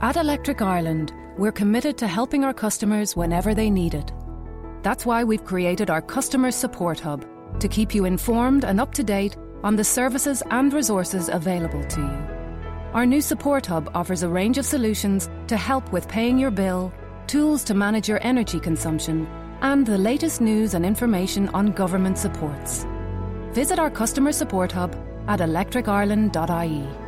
At Electric Ireland, we're committed to helping our customers whenever they need it. That's why we've created our Customer Support Hub to keep you informed and up to date on the services and resources available to you. Our new Support Hub offers a range of solutions to help with paying your bill, tools to manage your energy consumption, and the latest news and information on government supports. Visit our Customer Support Hub at electricireland.ie.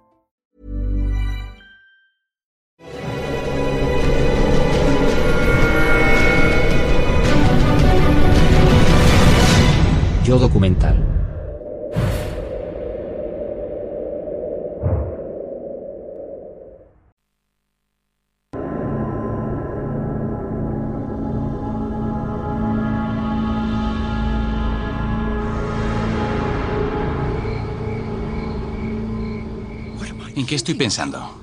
Yo documental. ¿En qué estoy pensando?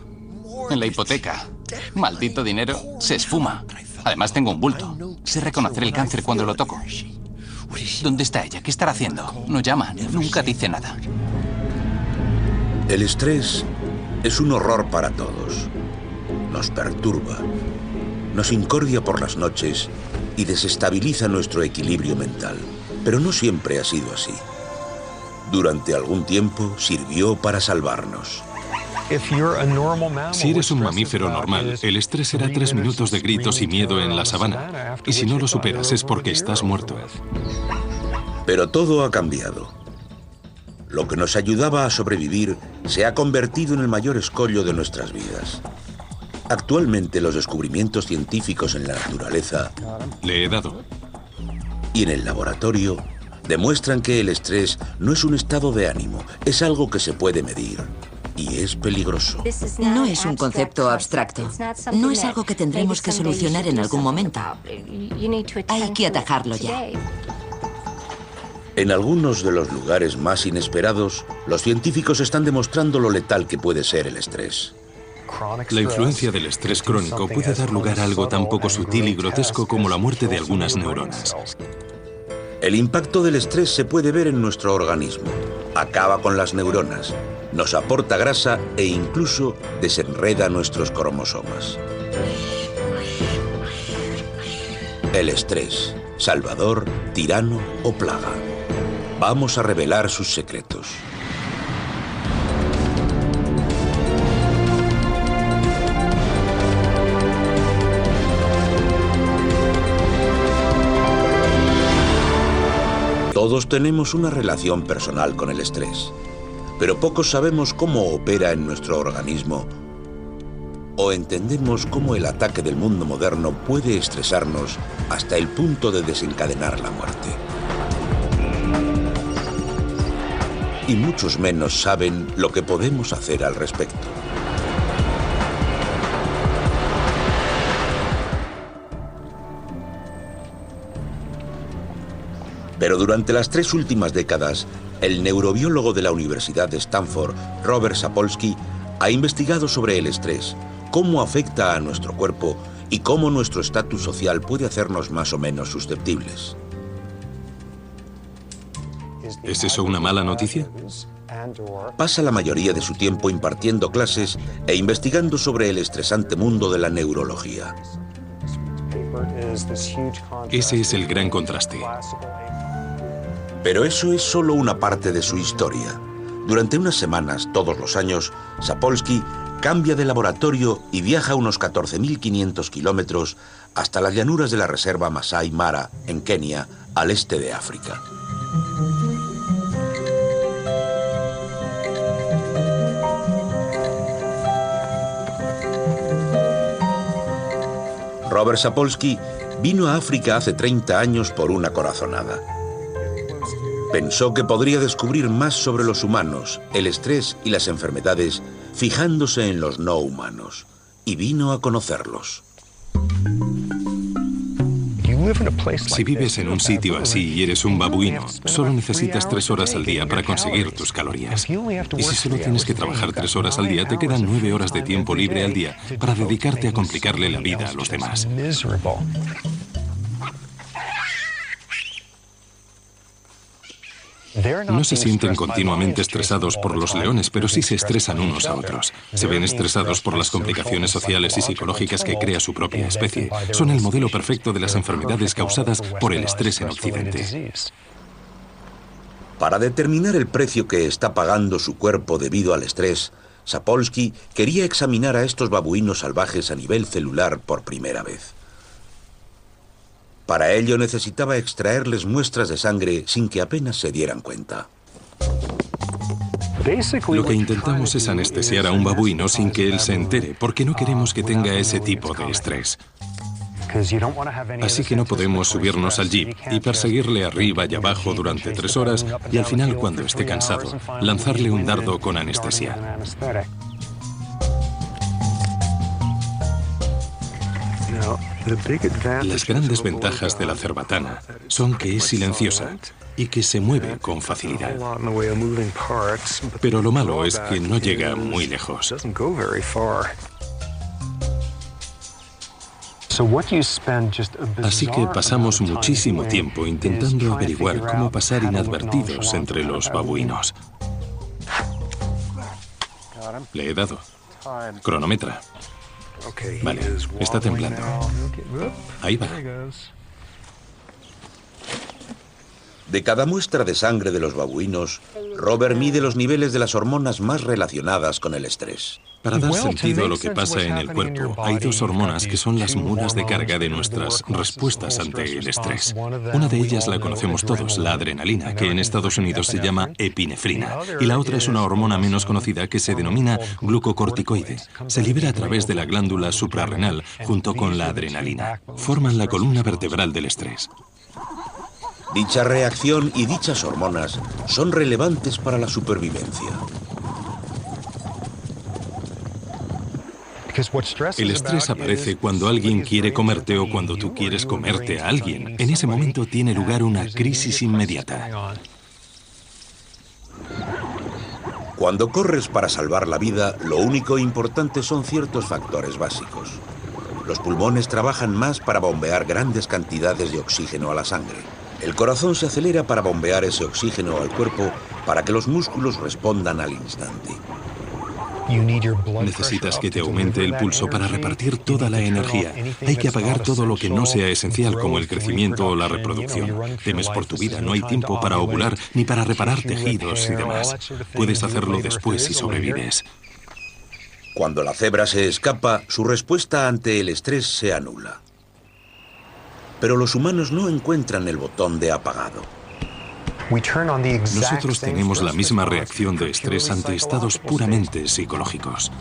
En la hipoteca. Maldito dinero se esfuma. Además tengo un bulto. Sé reconocer el cáncer cuando lo toco. ¿Dónde está ella? ¿Qué estará haciendo? No llama, nunca dice nada. El estrés es un horror para todos. Nos perturba, nos incordia por las noches y desestabiliza nuestro equilibrio mental. Pero no siempre ha sido así. Durante algún tiempo sirvió para salvarnos. Si eres un mamífero normal, el estrés será tres minutos de gritos y miedo en la sabana. Y si no lo superas es porque estás muerto. Pero todo ha cambiado. Lo que nos ayudaba a sobrevivir se ha convertido en el mayor escollo de nuestras vidas. Actualmente los descubrimientos científicos en la naturaleza Le he dado. y en el laboratorio demuestran que el estrés no es un estado de ánimo, es algo que se puede medir y es peligroso. No es un concepto abstracto. No es algo que tendremos que solucionar en algún momento. Hay que atajarlo ya. En algunos de los lugares más inesperados, los científicos están demostrando lo letal que puede ser el estrés. La influencia del estrés crónico puede dar lugar a algo tan poco sutil y grotesco como la muerte de algunas neuronas. El impacto del estrés se puede ver en nuestro organismo. Acaba con las neuronas, nos aporta grasa e incluso desenreda nuestros cromosomas. El estrés, salvador, tirano o plaga. Vamos a revelar sus secretos. Todos tenemos una relación personal con el estrés, pero pocos sabemos cómo opera en nuestro organismo o entendemos cómo el ataque del mundo moderno puede estresarnos hasta el punto de desencadenar la muerte. Y muchos menos saben lo que podemos hacer al respecto. Pero durante las tres últimas décadas, el neurobiólogo de la Universidad de Stanford, Robert Sapolsky, ha investigado sobre el estrés, cómo afecta a nuestro cuerpo y cómo nuestro estatus social puede hacernos más o menos susceptibles. ¿Es eso una mala noticia? Pasa la mayoría de su tiempo impartiendo clases e investigando sobre el estresante mundo de la neurología. Ese es el gran contraste. Pero eso es solo una parte de su historia. Durante unas semanas, todos los años, Sapolsky cambia de laboratorio y viaja unos 14.500 kilómetros hasta las llanuras de la reserva Masai Mara, en Kenia, al este de África. Robert Sapolsky vino a África hace 30 años por una corazonada. Pensó que podría descubrir más sobre los humanos, el estrés y las enfermedades, fijándose en los no humanos, y vino a conocerlos. Si vives en un sitio así y eres un babuino, solo necesitas tres horas al día para conseguir tus calorías. Y si solo tienes que trabajar tres horas al día, te quedan nueve horas de tiempo libre al día para dedicarte a complicarle la vida a los demás. No se sienten continuamente estresados por los leones, pero sí se estresan unos a otros. Se ven estresados por las complicaciones sociales y psicológicas que crea su propia especie. Son el modelo perfecto de las enfermedades causadas por el estrés en Occidente. Para determinar el precio que está pagando su cuerpo debido al estrés, Sapolsky quería examinar a estos babuinos salvajes a nivel celular por primera vez. Para ello necesitaba extraerles muestras de sangre sin que apenas se dieran cuenta. Lo que intentamos es anestesiar a un babuino sin que él se entere, porque no queremos que tenga ese tipo de estrés. Así que no podemos subirnos al jeep y perseguirle arriba y abajo durante tres horas y al final, cuando esté cansado, lanzarle un dardo con anestesia. Las grandes ventajas de la cerbatana son que es silenciosa y que se mueve con facilidad. Pero lo malo es que no llega muy lejos. Así que pasamos muchísimo tiempo intentando averiguar cómo pasar inadvertidos entre los babuinos. Le he dado. Cronometra. Vale, está temblando. Ahí va. De cada muestra de sangre de los babuinos, Robert mide los niveles de las hormonas más relacionadas con el estrés. Para dar sentido a lo que pasa en el cuerpo, hay dos hormonas que son las mulas de carga de nuestras respuestas ante el estrés. Una de ellas la conocemos todos, la adrenalina, que en Estados Unidos se llama epinefrina, y la otra es una hormona menos conocida que se denomina glucocorticoide. Se libera a través de la glándula suprarrenal junto con la adrenalina. Forman la columna vertebral del estrés. Dicha reacción y dichas hormonas son relevantes para la supervivencia. El estrés aparece cuando alguien quiere comerte o cuando tú quieres comerte a alguien. En ese momento tiene lugar una crisis inmediata. Cuando corres para salvar la vida, lo único importante son ciertos factores básicos. Los pulmones trabajan más para bombear grandes cantidades de oxígeno a la sangre. El corazón se acelera para bombear ese oxígeno al cuerpo para que los músculos respondan al instante. Necesitas que te aumente el pulso para repartir toda la energía. Hay que apagar todo lo que no sea esencial, como el crecimiento o la reproducción. Temes por tu vida, no hay tiempo para ovular ni para reparar tejidos y demás. Puedes hacerlo después si sobrevives. Cuando la cebra se escapa, su respuesta ante el estrés se anula pero los humanos no encuentran el botón de apagado. Nosotros tenemos la misma reacción de estrés ante estados puramente psicológicos.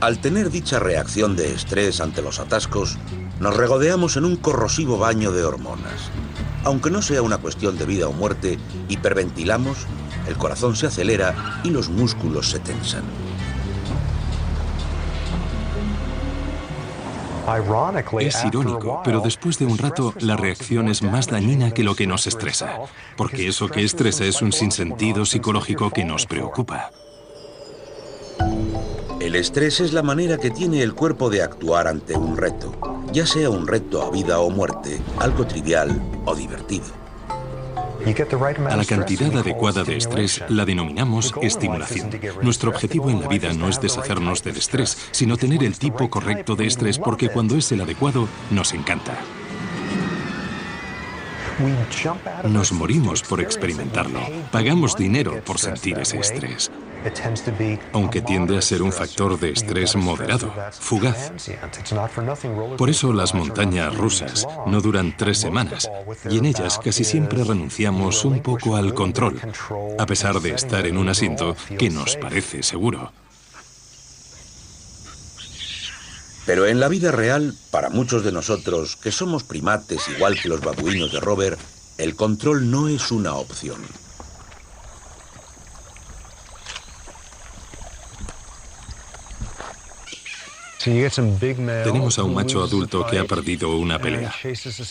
Al tener dicha reacción de estrés ante los atascos, nos regodeamos en un corrosivo baño de hormonas. Aunque no sea una cuestión de vida o muerte, hiperventilamos, el corazón se acelera y los músculos se tensan. Es irónico, pero después de un rato la reacción es más dañina que lo que nos estresa, porque eso que estresa es un sinsentido psicológico que nos preocupa. El estrés es la manera que tiene el cuerpo de actuar ante un reto, ya sea un reto a vida o muerte, algo trivial o divertido. A la cantidad adecuada de estrés la denominamos estimulación. Nuestro objetivo en la vida no es deshacernos del estrés, sino tener el tipo correcto de estrés porque cuando es el adecuado nos encanta. Nos morimos por experimentarlo. Pagamos dinero por sentir ese estrés. Aunque tiende a ser un factor de estrés moderado, fugaz. Por eso las montañas rusas no duran tres semanas y en ellas casi siempre renunciamos un poco al control, a pesar de estar en un asiento que nos parece seguro. Pero en la vida real, para muchos de nosotros, que somos primates igual que los babuinos de Robert, el control no es una opción. Tenemos a un macho adulto que ha perdido una pelea.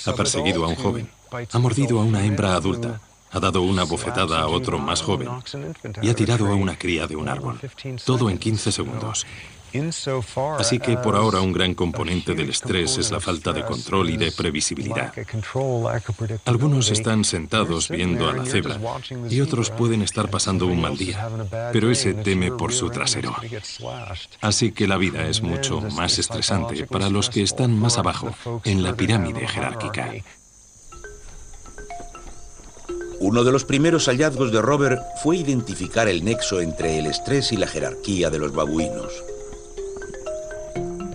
Ha perseguido a un joven. Ha mordido a una hembra adulta. Ha dado una bofetada a otro más joven. Y ha tirado a una cría de un árbol. Todo en 15 segundos. Así que por ahora un gran componente del estrés es la falta de control y de previsibilidad. Algunos están sentados viendo a la cebra y otros pueden estar pasando un mal día, pero ese teme por su trasero. Así que la vida es mucho más estresante para los que están más abajo en la pirámide jerárquica. Uno de los primeros hallazgos de Robert fue identificar el nexo entre el estrés y la jerarquía de los babuinos.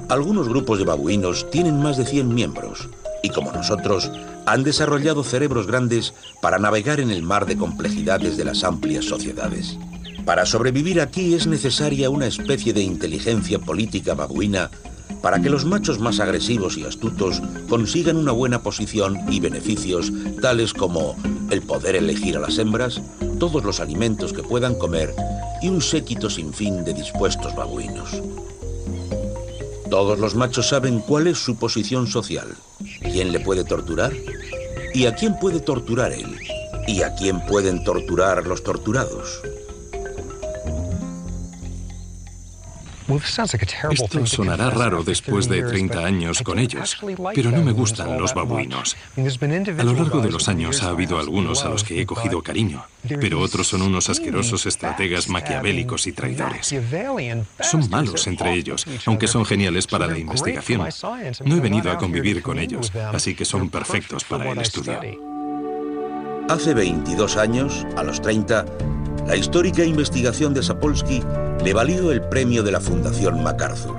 Algunos grupos de babuinos tienen más de 100 miembros y como nosotros han desarrollado cerebros grandes para navegar en el mar de complejidades de las amplias sociedades. Para sobrevivir aquí es necesaria una especie de inteligencia política babuina para que los machos más agresivos y astutos consigan una buena posición y beneficios tales como el poder elegir a las hembras, todos los alimentos que puedan comer y un séquito sin fin de dispuestos babuinos. Todos los machos saben cuál es su posición social, quién le puede torturar y a quién puede torturar él y a quién pueden torturar los torturados. Esto sonará raro después de 30 años con ellos, pero no me gustan los babuinos. A lo largo de los años ha habido algunos a los que he cogido cariño, pero otros son unos asquerosos estrategas maquiavélicos y traidores. Son malos entre ellos, aunque son geniales para la investigación. No he venido a convivir con ellos, así que son perfectos para el estudio. Hace 22 años, a los 30, la histórica investigación de Sapolsky le valió el premio de la Fundación MacArthur.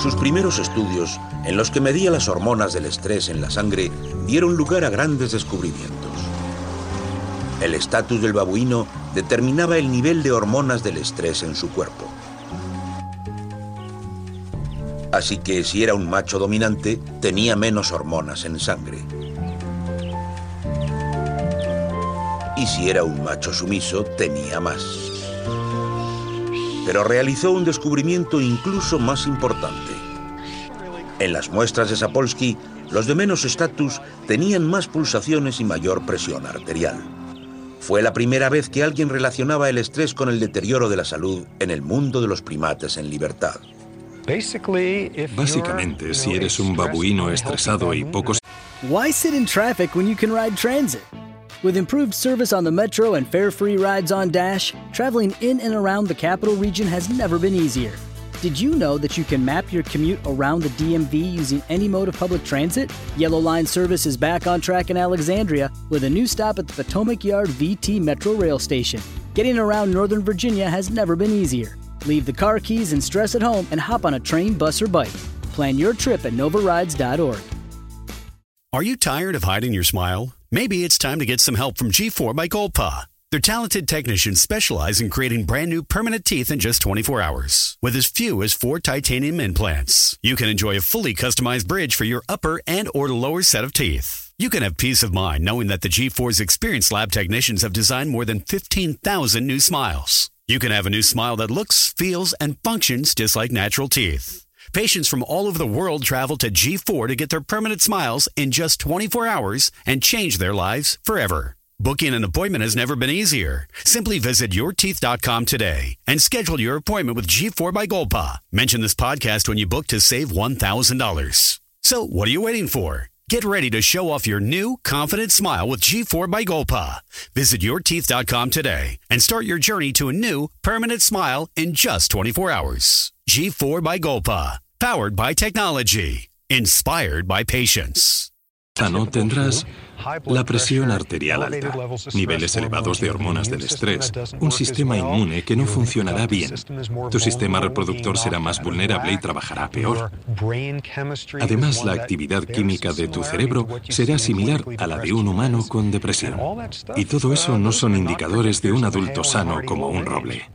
Sus primeros estudios, en los que medía las hormonas del estrés en la sangre, dieron lugar a grandes descubrimientos. El estatus del babuino determinaba el nivel de hormonas del estrés en su cuerpo. Así que si era un macho dominante, tenía menos hormonas en sangre. y si era un macho sumiso tenía más. Pero realizó un descubrimiento incluso más importante. En las muestras de Sapolsky, los de menos estatus tenían más pulsaciones y mayor presión arterial. Fue la primera vez que alguien relacionaba el estrés con el deterioro de la salud en el mundo de los primates en libertad. Básicamente, si eres un babuino estresado y poco... Why sit in traffic when you can ride transit? With improved service on the Metro and fare free rides on Dash, traveling in and around the capital region has never been easier. Did you know that you can map your commute around the DMV using any mode of public transit? Yellow Line service is back on track in Alexandria with a new stop at the Potomac Yard VT Metro Rail Station. Getting around Northern Virginia has never been easier. Leave the car keys and stress at home and hop on a train, bus, or bike. Plan your trip at novarides.org. Are you tired of hiding your smile? Maybe it's time to get some help from G4 by Goldpaw. Their talented technicians specialize in creating brand new permanent teeth in just 24 hours. With as few as four titanium implants, you can enjoy a fully customized bridge for your upper and or lower set of teeth. You can have peace of mind knowing that the G4's experienced lab technicians have designed more than 15,000 new smiles. You can have a new smile that looks, feels, and functions just like natural teeth. Patients from all over the world travel to G4 to get their permanent smiles in just 24 hours and change their lives forever. Booking an appointment has never been easier. Simply visit yourteeth.com today and schedule your appointment with G4 by Golpa. Mention this podcast when you book to save $1,000. So, what are you waiting for? Get ready to show off your new, confident smile with G4 by Golpa. Visit yourteeth.com today and start your journey to a new, permanent smile in just 24 hours. G4 by Golpa. Powered by technology. Inspired by patience. No tendrás la presión arterial alta, niveles elevados de hormonas del estrés, un sistema inmune que no funcionará bien. Tu sistema reproductor será más vulnerable y trabajará peor. Además, la actividad química de tu cerebro será similar a la de un humano con depresión. Y todo eso no son indicadores de un adulto sano como un roble.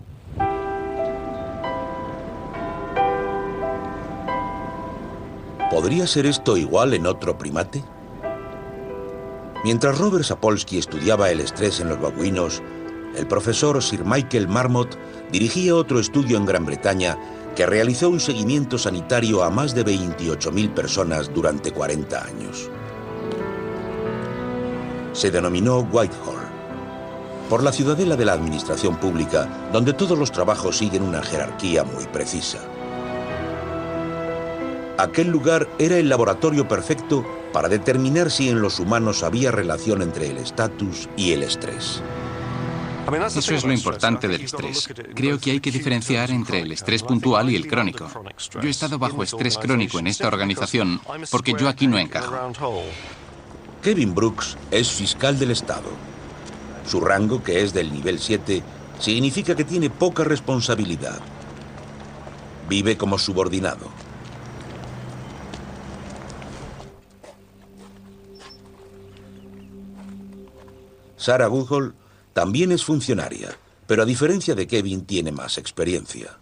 ¿Podría ser esto igual en otro primate? Mientras Robert Sapolsky estudiaba el estrés en los babuinos, el profesor Sir Michael Marmot dirigía otro estudio en Gran Bretaña que realizó un seguimiento sanitario a más de 28.000 personas durante 40 años. Se denominó Whitehall, por la ciudadela de la administración pública, donde todos los trabajos siguen una jerarquía muy precisa. Aquel lugar era el laboratorio perfecto para determinar si en los humanos había relación entre el estatus y el estrés. Eso es lo importante del estrés. Creo que hay que diferenciar entre el estrés puntual y el crónico. Yo he estado bajo estrés crónico en esta organización porque yo aquí no encajo. Kevin Brooks es fiscal del Estado. Su rango, que es del nivel 7, significa que tiene poca responsabilidad. Vive como subordinado. Sarah Woodhull también es funcionaria, pero a diferencia de Kevin tiene más experiencia.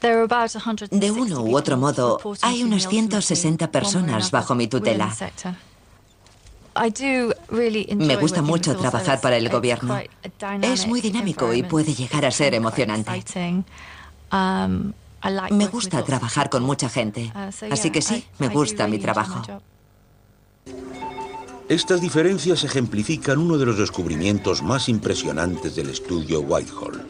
De uno u otro modo, hay unas 160 personas bajo mi tutela. Me gusta mucho trabajar para el gobierno. Es muy dinámico y puede llegar a ser emocionante. Me gusta trabajar con mucha gente, así que sí, me gusta mi trabajo. Estas diferencias ejemplifican uno de los descubrimientos más impresionantes del estudio Whitehall.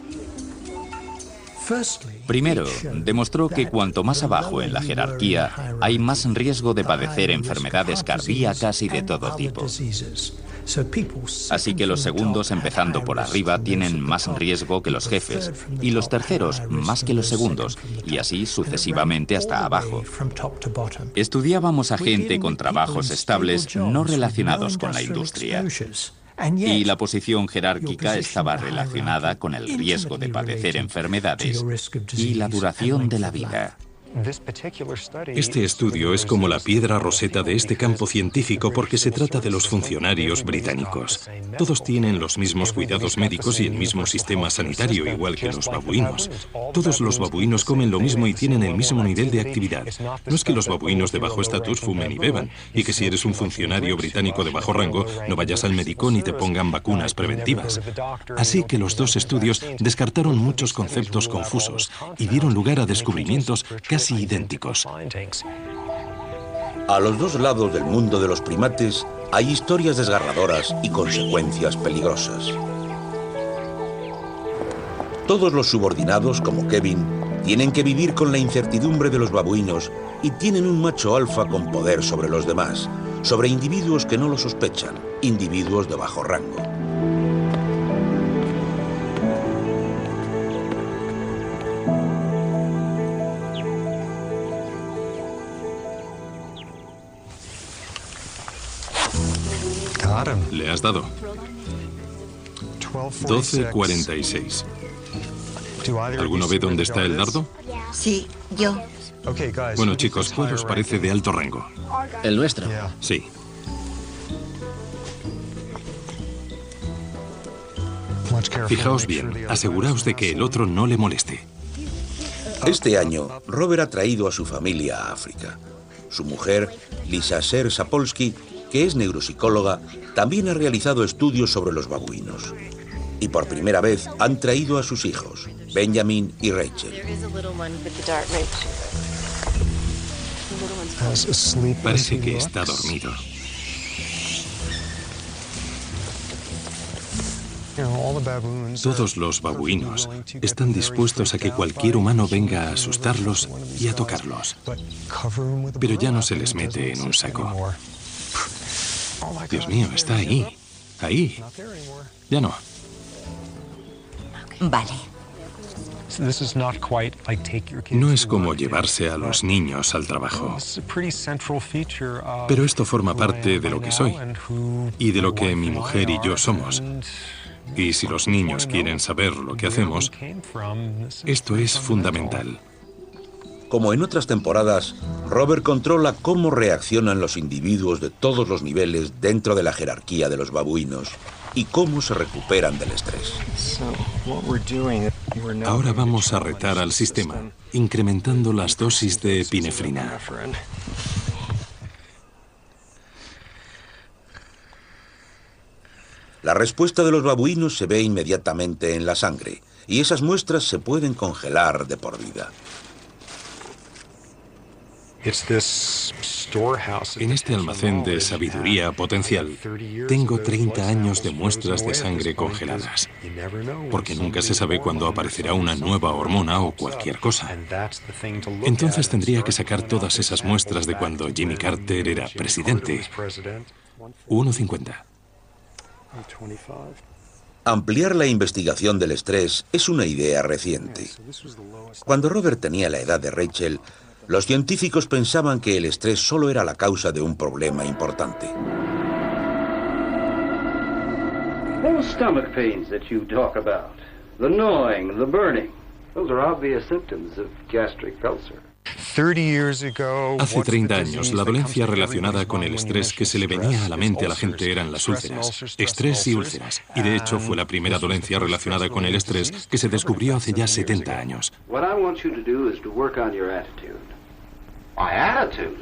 Primero, demostró que cuanto más abajo en la jerarquía hay más riesgo de padecer enfermedades cardíacas y de todo tipo. Así que los segundos, empezando por arriba, tienen más riesgo que los jefes, y los terceros más que los segundos, y así sucesivamente hasta abajo. Estudiábamos a gente con trabajos estables no relacionados con la industria. Y la posición jerárquica estaba relacionada con el riesgo de padecer enfermedades y la duración de la vida. Este estudio es como la piedra roseta de este campo científico porque se trata de los funcionarios británicos. Todos tienen los mismos cuidados médicos y el mismo sistema sanitario, igual que los babuinos. Todos los babuinos comen lo mismo y tienen el mismo nivel de actividad. No es que los babuinos de bajo estatus fumen y beban, y que si eres un funcionario británico de bajo rango, no vayas al médico ni te pongan vacunas preventivas. Así que los dos estudios descartaron muchos conceptos confusos y dieron lugar a descubrimientos casi idénticos. A los dos lados del mundo de los primates hay historias desgarradoras y consecuencias peligrosas. Todos los subordinados, como Kevin, tienen que vivir con la incertidumbre de los babuinos y tienen un macho alfa con poder sobre los demás, sobre individuos que no lo sospechan, individuos de bajo rango. has dado. 12.46. ¿Alguno ve dónde está el dardo? Sí, yo. Bueno, chicos, ¿cuál os parece de alto rango? ¿El nuestro? Sí. Fijaos bien, aseguraos de que el otro no le moleste. Este año, Robert ha traído a su familia a África. Su mujer, Lisa Ser Sapolsky, que es neuropsicóloga, también ha realizado estudios sobre los babuinos. Y por primera vez han traído a sus hijos, Benjamin y Rachel. Parece que está dormido. Todos los babuinos están dispuestos a que cualquier humano venga a asustarlos y a tocarlos. Pero ya no se les mete en un saco. Dios mío, está ahí. Ahí. Ya no. Vale. No es como llevarse a los niños al trabajo. Pero esto forma parte de lo que soy y de lo que mi mujer y yo somos. Y si los niños quieren saber lo que hacemos, esto es fundamental. Como en otras temporadas, Robert controla cómo reaccionan los individuos de todos los niveles dentro de la jerarquía de los babuinos y cómo se recuperan del estrés. Ahora vamos a retar al sistema, incrementando las dosis de epinefrina. La respuesta de los babuinos se ve inmediatamente en la sangre y esas muestras se pueden congelar de por vida. En este almacén de sabiduría potencial tengo 30 años de muestras de sangre congeladas, porque nunca se sabe cuándo aparecerá una nueva hormona o cualquier cosa. Entonces tendría que sacar todas esas muestras de cuando Jimmy Carter era presidente. 1.50. Ampliar la investigación del estrés es una idea reciente. Cuando Robert tenía la edad de Rachel, los científicos pensaban que el estrés solo era la causa de un problema importante. Those stomach pains that you talk about, the gnawing, the burning, those are obvious symptoms of gastric ulcer. Hace 30 años, la dolencia relacionada con el estrés que se le venía a la mente a la gente eran las úlceras. Estrés y úlceras. Y de hecho fue la primera dolencia relacionada con el estrés que se descubrió hace ya 70 años. My attitude?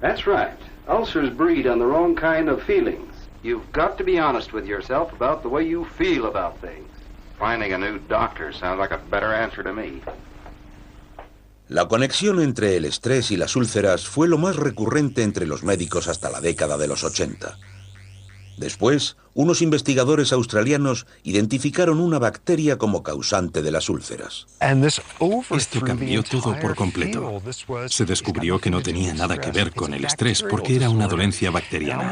That's right. Ulcers breed on the wrong kind of feelings. You've got to be honest with yourself about the way you feel about things. Finding a new doctor sounds like a better answer to me. La conexión entre el estrés y las úlceras fue lo más recurrente entre los médicos hasta la década de los 80. Después, unos investigadores australianos identificaron una bacteria como causante de las úlceras. Esto cambió todo por completo. Se descubrió que no tenía nada que ver con el estrés porque era una dolencia bacteriana.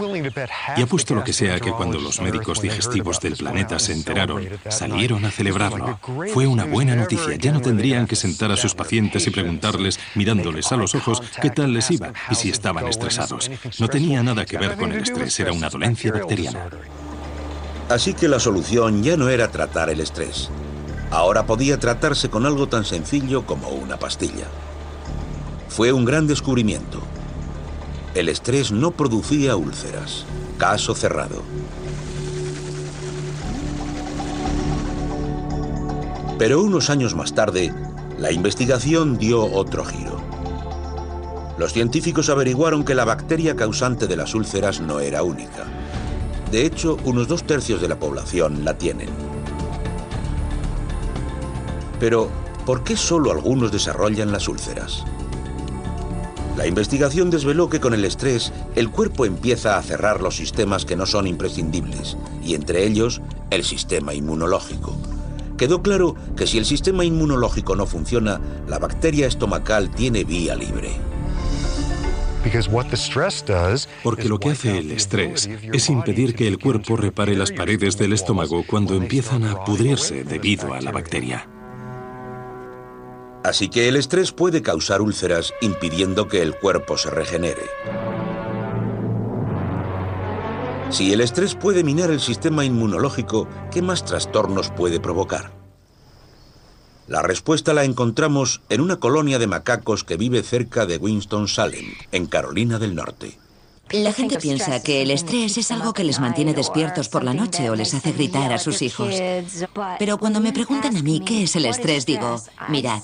Y apuesto lo que sea que cuando los médicos digestivos del planeta se enteraron, salieron a celebrarlo. Fue una buena noticia. Ya no tendrían que sentar a sus pacientes y preguntarles, mirándoles a los ojos, qué tal les iba y si estaban estresados. No tenía nada que ver con el estrés, era una dolencia bacteriana. Así que la solución ya no era tratar el estrés. Ahora podía tratarse con algo tan sencillo como una pastilla. Fue un gran descubrimiento. El estrés no producía úlceras. Caso cerrado. Pero unos años más tarde, la investigación dio otro giro. Los científicos averiguaron que la bacteria causante de las úlceras no era única. De hecho, unos dos tercios de la población la tienen. Pero, ¿por qué solo algunos desarrollan las úlceras? La investigación desveló que con el estrés el cuerpo empieza a cerrar los sistemas que no son imprescindibles, y entre ellos el sistema inmunológico. Quedó claro que si el sistema inmunológico no funciona, la bacteria estomacal tiene vía libre. Porque lo que hace el estrés es impedir que el cuerpo repare las paredes del estómago cuando empiezan a pudrirse debido a la bacteria. Así que el estrés puede causar úlceras impidiendo que el cuerpo se regenere. Si el estrés puede minar el sistema inmunológico, ¿qué más trastornos puede provocar? La respuesta la encontramos en una colonia de macacos que vive cerca de Winston-Salem, en Carolina del Norte. La gente piensa que el estrés es algo que les mantiene despiertos por la noche o les hace gritar a sus hijos. Pero cuando me preguntan a mí qué es el estrés, digo, mirad,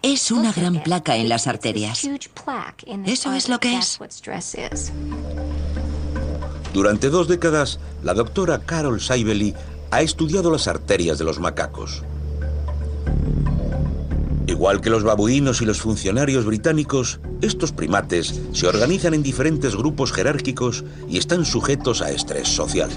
es una gran placa en las arterias. Eso es lo que es. Durante dos décadas, la doctora Carol Saibeli ha estudiado las arterias de los macacos. Igual que los babuinos y los funcionarios británicos, estos primates se organizan en diferentes grupos jerárquicos y están sujetos a estrés social.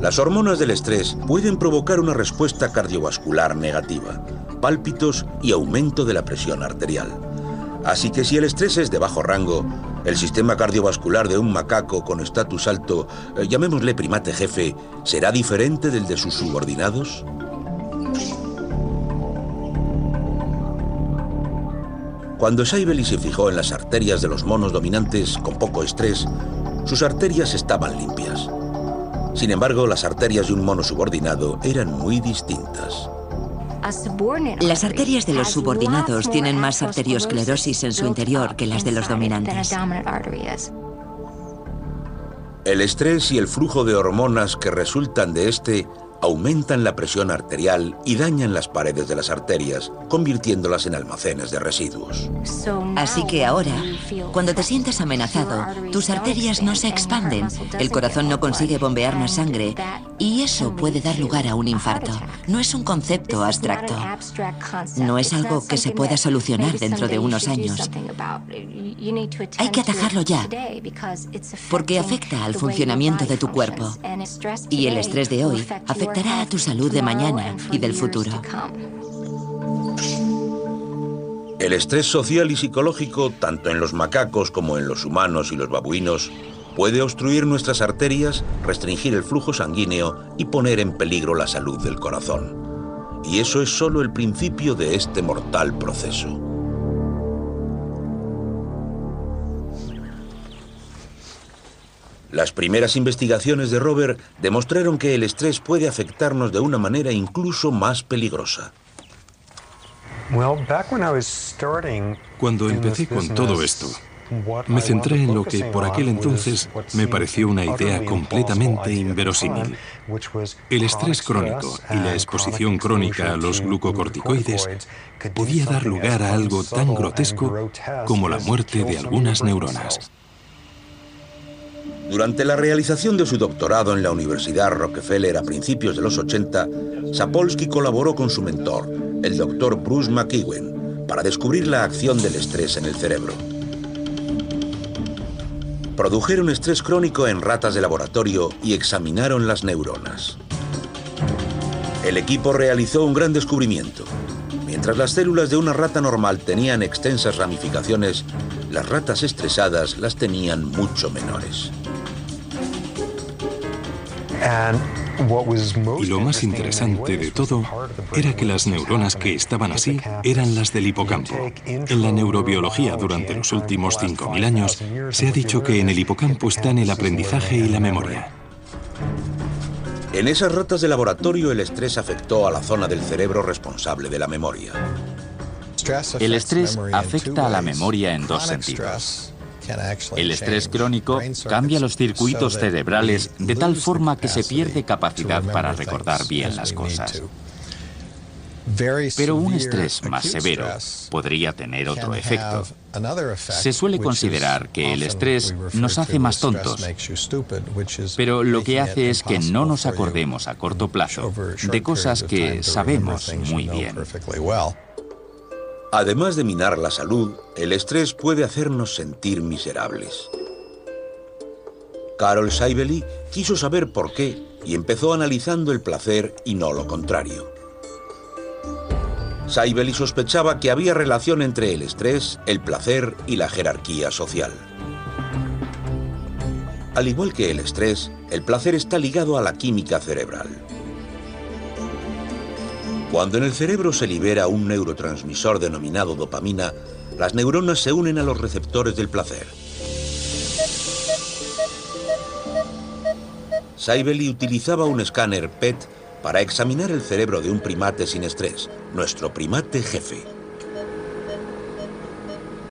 Las hormonas del estrés pueden provocar una respuesta cardiovascular negativa, pálpitos y aumento de la presión arterial. Así que si el estrés es de bajo rango, el sistema cardiovascular de un macaco con estatus alto, eh, llamémosle primate jefe, será diferente del de sus subordinados? Cuando Saibeli se fijó en las arterias de los monos dominantes con poco estrés, sus arterias estaban limpias. Sin embargo, las arterias de un mono subordinado eran muy distintas. Las arterias de los subordinados tienen más arteriosclerosis en su interior que las de los dominantes. El estrés y el flujo de hormonas que resultan de este aumentan la presión arterial y dañan las paredes de las arterias, convirtiéndolas en almacenes de residuos. Así que ahora, cuando te sientes amenazado, tus arterias no se expanden, el corazón no consigue bombear más sangre y eso puede dar lugar a un infarto. No es un concepto abstracto. No es algo que se pueda solucionar dentro de unos años. Hay que atajarlo ya, porque afecta al funcionamiento de tu cuerpo. Y el estrés de hoy afecta a tu salud de mañana y del futuro. El estrés social y psicológico, tanto en los macacos como en los humanos y los babuinos, puede obstruir nuestras arterias, restringir el flujo sanguíneo y poner en peligro la salud del corazón. Y eso es solo el principio de este mortal proceso. Las primeras investigaciones de Robert demostraron que el estrés puede afectarnos de una manera incluso más peligrosa. Cuando empecé con todo esto, me centré en lo que por aquel entonces me pareció una idea completamente inverosímil. El estrés crónico y la exposición crónica a los glucocorticoides podía dar lugar a algo tan grotesco como la muerte de algunas neuronas. Durante la realización de su doctorado en la Universidad Rockefeller a principios de los 80, Sapolsky colaboró con su mentor, el doctor Bruce McEwen, para descubrir la acción del estrés en el cerebro. Produjeron estrés crónico en ratas de laboratorio y examinaron las neuronas. El equipo realizó un gran descubrimiento. Mientras las células de una rata normal tenían extensas ramificaciones, las ratas estresadas las tenían mucho menores. Y lo más interesante de todo era que las neuronas que estaban así eran las del hipocampo. En la neurobiología durante los últimos 5.000 años se ha dicho que en el hipocampo están el aprendizaje y la memoria. En esas ratas de laboratorio el estrés afectó a la zona del cerebro responsable de la memoria. El estrés afecta a la memoria en dos sentidos. El estrés crónico cambia los circuitos cerebrales de tal forma que se pierde capacidad para recordar bien las cosas. Pero un estrés más severo podría tener otro efecto. Se suele considerar que el estrés nos hace más tontos, pero lo que hace es que no nos acordemos a corto plazo de cosas que sabemos muy bien. Además de minar la salud, el estrés puede hacernos sentir miserables. Carol Saibeli quiso saber por qué y empezó analizando el placer y no lo contrario. Saibeli sospechaba que había relación entre el estrés, el placer y la jerarquía social. Al igual que el estrés, el placer está ligado a la química cerebral. Cuando en el cerebro se libera un neurotransmisor denominado dopamina, las neuronas se unen a los receptores del placer. Saibeli utilizaba un escáner PET para examinar el cerebro de un primate sin estrés, nuestro primate jefe.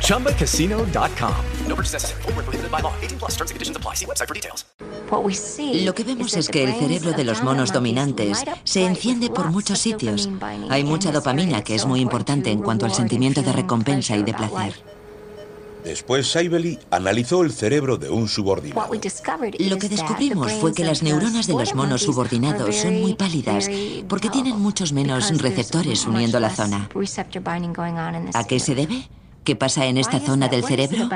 ChumbaCasino.com. No purchase necessary. Void prohibited by law. 18 plus terms and conditions apply. See website for details. Lo que vemos es que el cerebro de los monos dominantes se enciende por muchos sitios. Hay mucha dopamina que es muy importante en cuanto al sentimiento de recompensa y de placer. Después Saibeli analizó el cerebro de un subordinado. Lo que descubrimos fue que las neuronas de los monos subordinados son muy pálidas porque tienen muchos menos receptores uniendo la zona. ¿A qué se debe? ¿Qué pasa en esta zona del cerebro?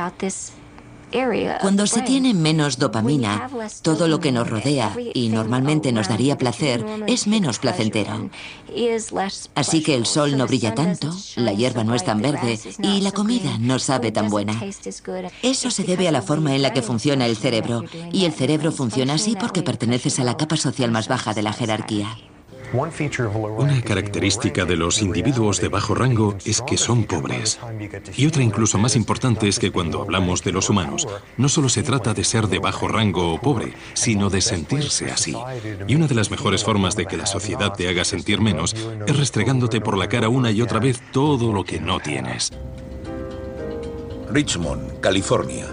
Cuando se tiene menos dopamina, todo lo que nos rodea y normalmente nos daría placer es menos placentero. Así que el sol no brilla tanto, la hierba no es tan verde y la comida no sabe tan buena. Eso se debe a la forma en la que funciona el cerebro. Y el cerebro funciona así porque perteneces a la capa social más baja de la jerarquía. Una característica de los individuos de bajo rango es que son pobres. Y otra incluso más importante es que cuando hablamos de los humanos, no solo se trata de ser de bajo rango o pobre, sino de sentirse así. Y una de las mejores formas de que la sociedad te haga sentir menos es restregándote por la cara una y otra vez todo lo que no tienes. Richmond, California.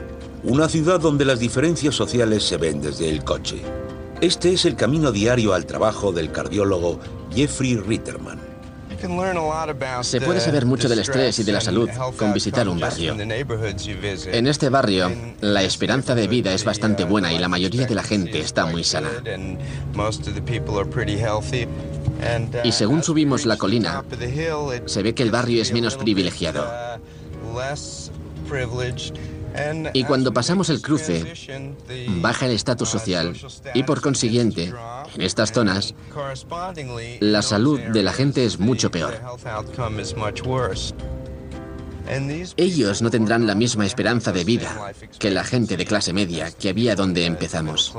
Una ciudad donde las diferencias sociales se ven desde el coche. Este es el camino diario al trabajo del cardiólogo Jeffrey Ritterman. Se puede saber mucho del estrés y de la salud con visitar un barrio. En este barrio, la esperanza de vida es bastante buena y la mayoría de la gente está muy sana. Y según subimos la colina, se ve que el barrio es menos privilegiado. Y cuando pasamos el cruce, baja el estatus social y por consiguiente, en estas zonas, la salud de la gente es mucho peor. Ellos no tendrán la misma esperanza de vida que la gente de clase media que había donde empezamos.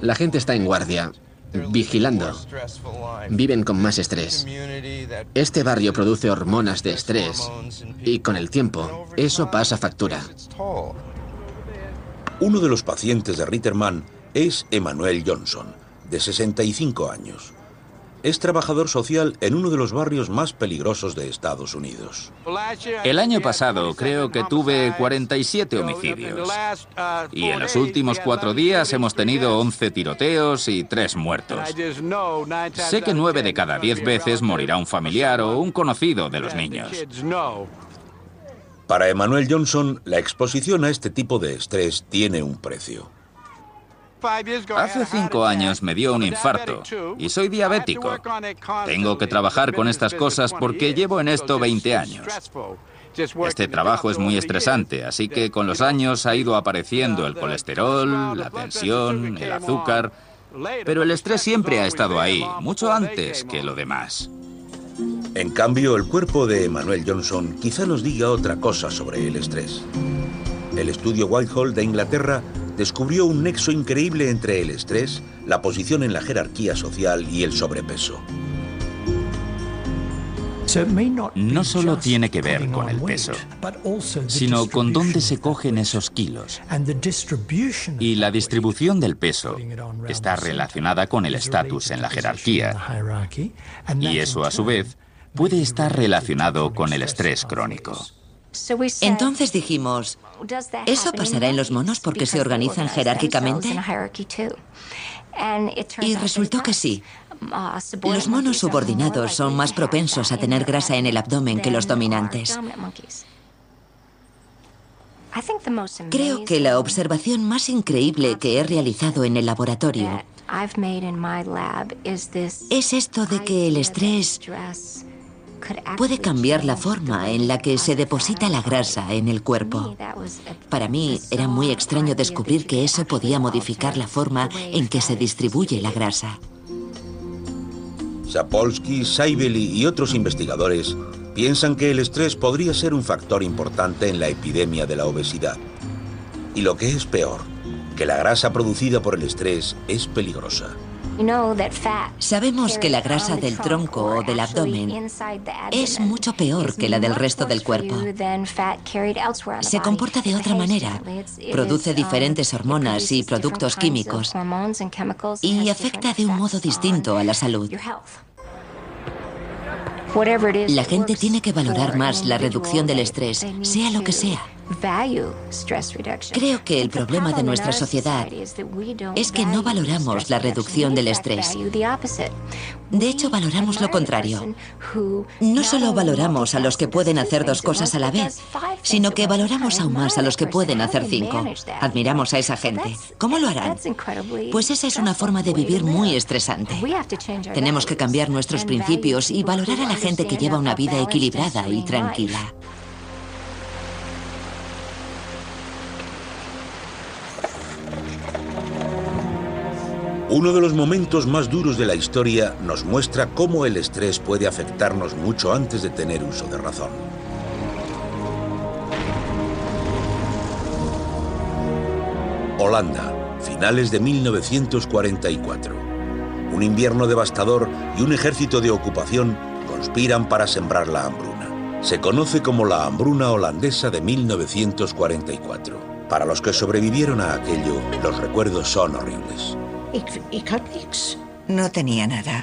La gente está en guardia vigilando. Viven con más estrés. Este barrio produce hormonas de estrés y con el tiempo eso pasa factura. Uno de los pacientes de Ritterman es Emmanuel Johnson, de 65 años. Es trabajador social en uno de los barrios más peligrosos de Estados Unidos. El año pasado creo que tuve 47 homicidios. Y en los últimos cuatro días hemos tenido 11 tiroteos y 3 muertos. Sé que 9 de cada 10 veces morirá un familiar o un conocido de los niños. Para Emmanuel Johnson, la exposición a este tipo de estrés tiene un precio. Hace cinco años me dio un infarto y soy diabético. Tengo que trabajar con estas cosas porque llevo en esto 20 años. Este trabajo es muy estresante, así que con los años ha ido apareciendo el colesterol, la tensión, el azúcar, pero el estrés siempre ha estado ahí, mucho antes que lo demás. En cambio, el cuerpo de Emmanuel Johnson quizá nos diga otra cosa sobre el estrés. El estudio Whitehall de Inglaterra descubrió un nexo increíble entre el estrés, la posición en la jerarquía social y el sobrepeso. No solo tiene que ver con el peso, sino con dónde se cogen esos kilos. Y la distribución del peso está relacionada con el estatus en la jerarquía. Y eso, a su vez, puede estar relacionado con el estrés crónico. Entonces dijimos, ¿eso pasará en los monos porque se organizan jerárquicamente? Y resultó que sí. Los monos subordinados son más propensos a tener grasa en el abdomen que los dominantes. Creo que la observación más increíble que he realizado en el laboratorio es esto de que el estrés puede cambiar la forma en la que se deposita la grasa en el cuerpo. Para mí era muy extraño descubrir que eso podía modificar la forma en que se distribuye la grasa. Sapolsky, Saibeli y otros investigadores piensan que el estrés podría ser un factor importante en la epidemia de la obesidad. Y lo que es peor, que la grasa producida por el estrés es peligrosa. Sabemos que la grasa del tronco o del abdomen es mucho peor que la del resto del cuerpo. Se comporta de otra manera, produce diferentes hormonas y productos químicos y afecta de un modo distinto a la salud. La gente tiene que valorar más la reducción del estrés, sea lo que sea. Creo que el problema de nuestra sociedad es que no valoramos la reducción del estrés. De hecho, valoramos lo contrario. No solo valoramos a los que pueden hacer dos cosas a la vez, sino que valoramos aún más a los que pueden hacer cinco. Admiramos a esa gente. ¿Cómo lo harán? Pues esa es una forma de vivir muy estresante. Tenemos que cambiar nuestros principios y valorar a la gente que lleva una vida equilibrada y tranquila. Uno de los momentos más duros de la historia nos muestra cómo el estrés puede afectarnos mucho antes de tener uso de razón. Holanda, finales de 1944. Un invierno devastador y un ejército de ocupación conspiran para sembrar la hambruna. Se conoce como la hambruna holandesa de 1944. Para los que sobrevivieron a aquello, los recuerdos son horribles. No tenía nada.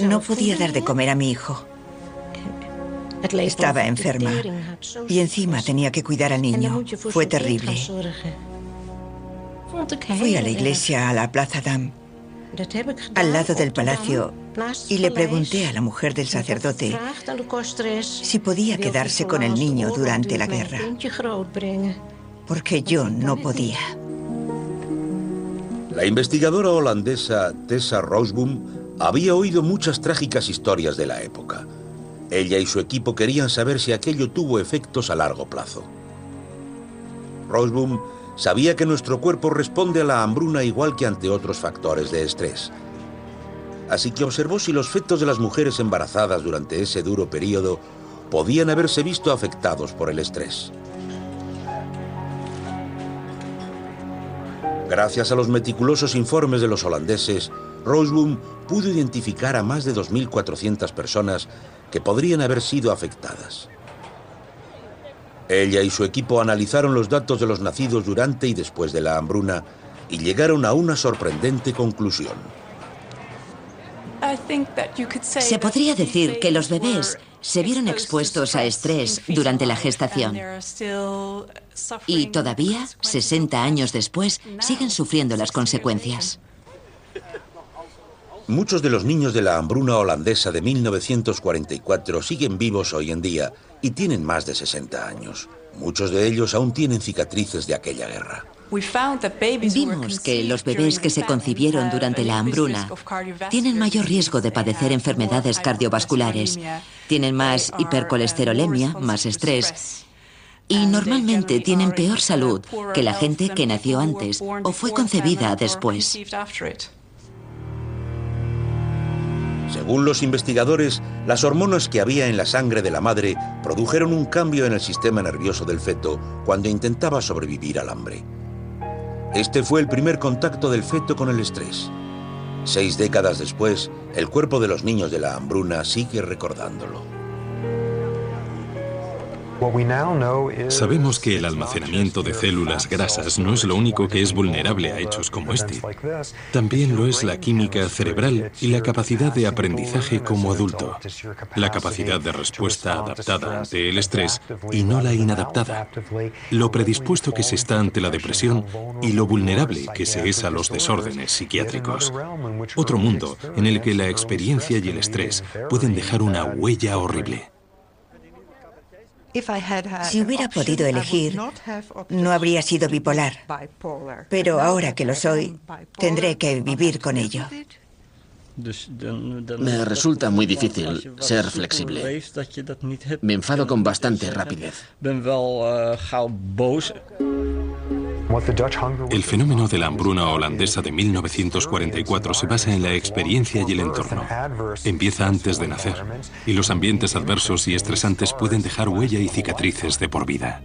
No podía dar de comer a mi hijo. Estaba enferma y encima tenía que cuidar al niño. Fue terrible. Fui a la iglesia, a la Plaza Dam, al lado del palacio, y le pregunté a la mujer del sacerdote si podía quedarse con el niño durante la guerra, porque yo no podía. La investigadora holandesa Tessa Rosboom había oído muchas trágicas historias de la época. Ella y su equipo querían saber si aquello tuvo efectos a largo plazo. Rosboom sabía que nuestro cuerpo responde a la hambruna igual que ante otros factores de estrés. Así que observó si los fetos de las mujeres embarazadas durante ese duro periodo podían haberse visto afectados por el estrés. Gracias a los meticulosos informes de los holandeses, Roseboom pudo identificar a más de 2.400 personas que podrían haber sido afectadas. Ella y su equipo analizaron los datos de los nacidos durante y después de la hambruna y llegaron a una sorprendente conclusión. Se podría decir que los bebés se vieron expuestos a estrés durante la gestación y todavía, 60 años después, siguen sufriendo las consecuencias. Muchos de los niños de la hambruna holandesa de 1944 siguen vivos hoy en día y tienen más de 60 años. Muchos de ellos aún tienen cicatrices de aquella guerra. Vimos que los bebés que se concibieron durante la hambruna tienen mayor riesgo de padecer enfermedades cardiovasculares, tienen más hipercolesterolemia, más estrés. y normalmente tienen peor salud que la gente que nació antes o fue concebida después. Según los investigadores, las hormonas que había en la sangre de la madre produjeron un cambio en el sistema nervioso del feto cuando intentaba sobrevivir al hambre. Este fue el primer contacto del feto con el estrés. Seis décadas después, el cuerpo de los niños de la hambruna sigue recordándolo. Sabemos que el almacenamiento de células grasas no es lo único que es vulnerable a hechos como este. También lo es la química cerebral y la capacidad de aprendizaje como adulto, la capacidad de respuesta adaptada ante el estrés y no la inadaptada, lo predispuesto que se está ante la depresión y lo vulnerable que se es a los desórdenes psiquiátricos. Otro mundo en el que la experiencia y el estrés pueden dejar una huella horrible. Si hubiera podido elegir, no habría sido bipolar. Pero ahora que lo soy, tendré que vivir con ello. Me resulta muy difícil ser flexible. Me enfado con bastante rapidez. El fenómeno de la hambruna holandesa de 1944 se basa en la experiencia y el entorno. Empieza antes de nacer, y los ambientes adversos y estresantes pueden dejar huella y cicatrices de por vida.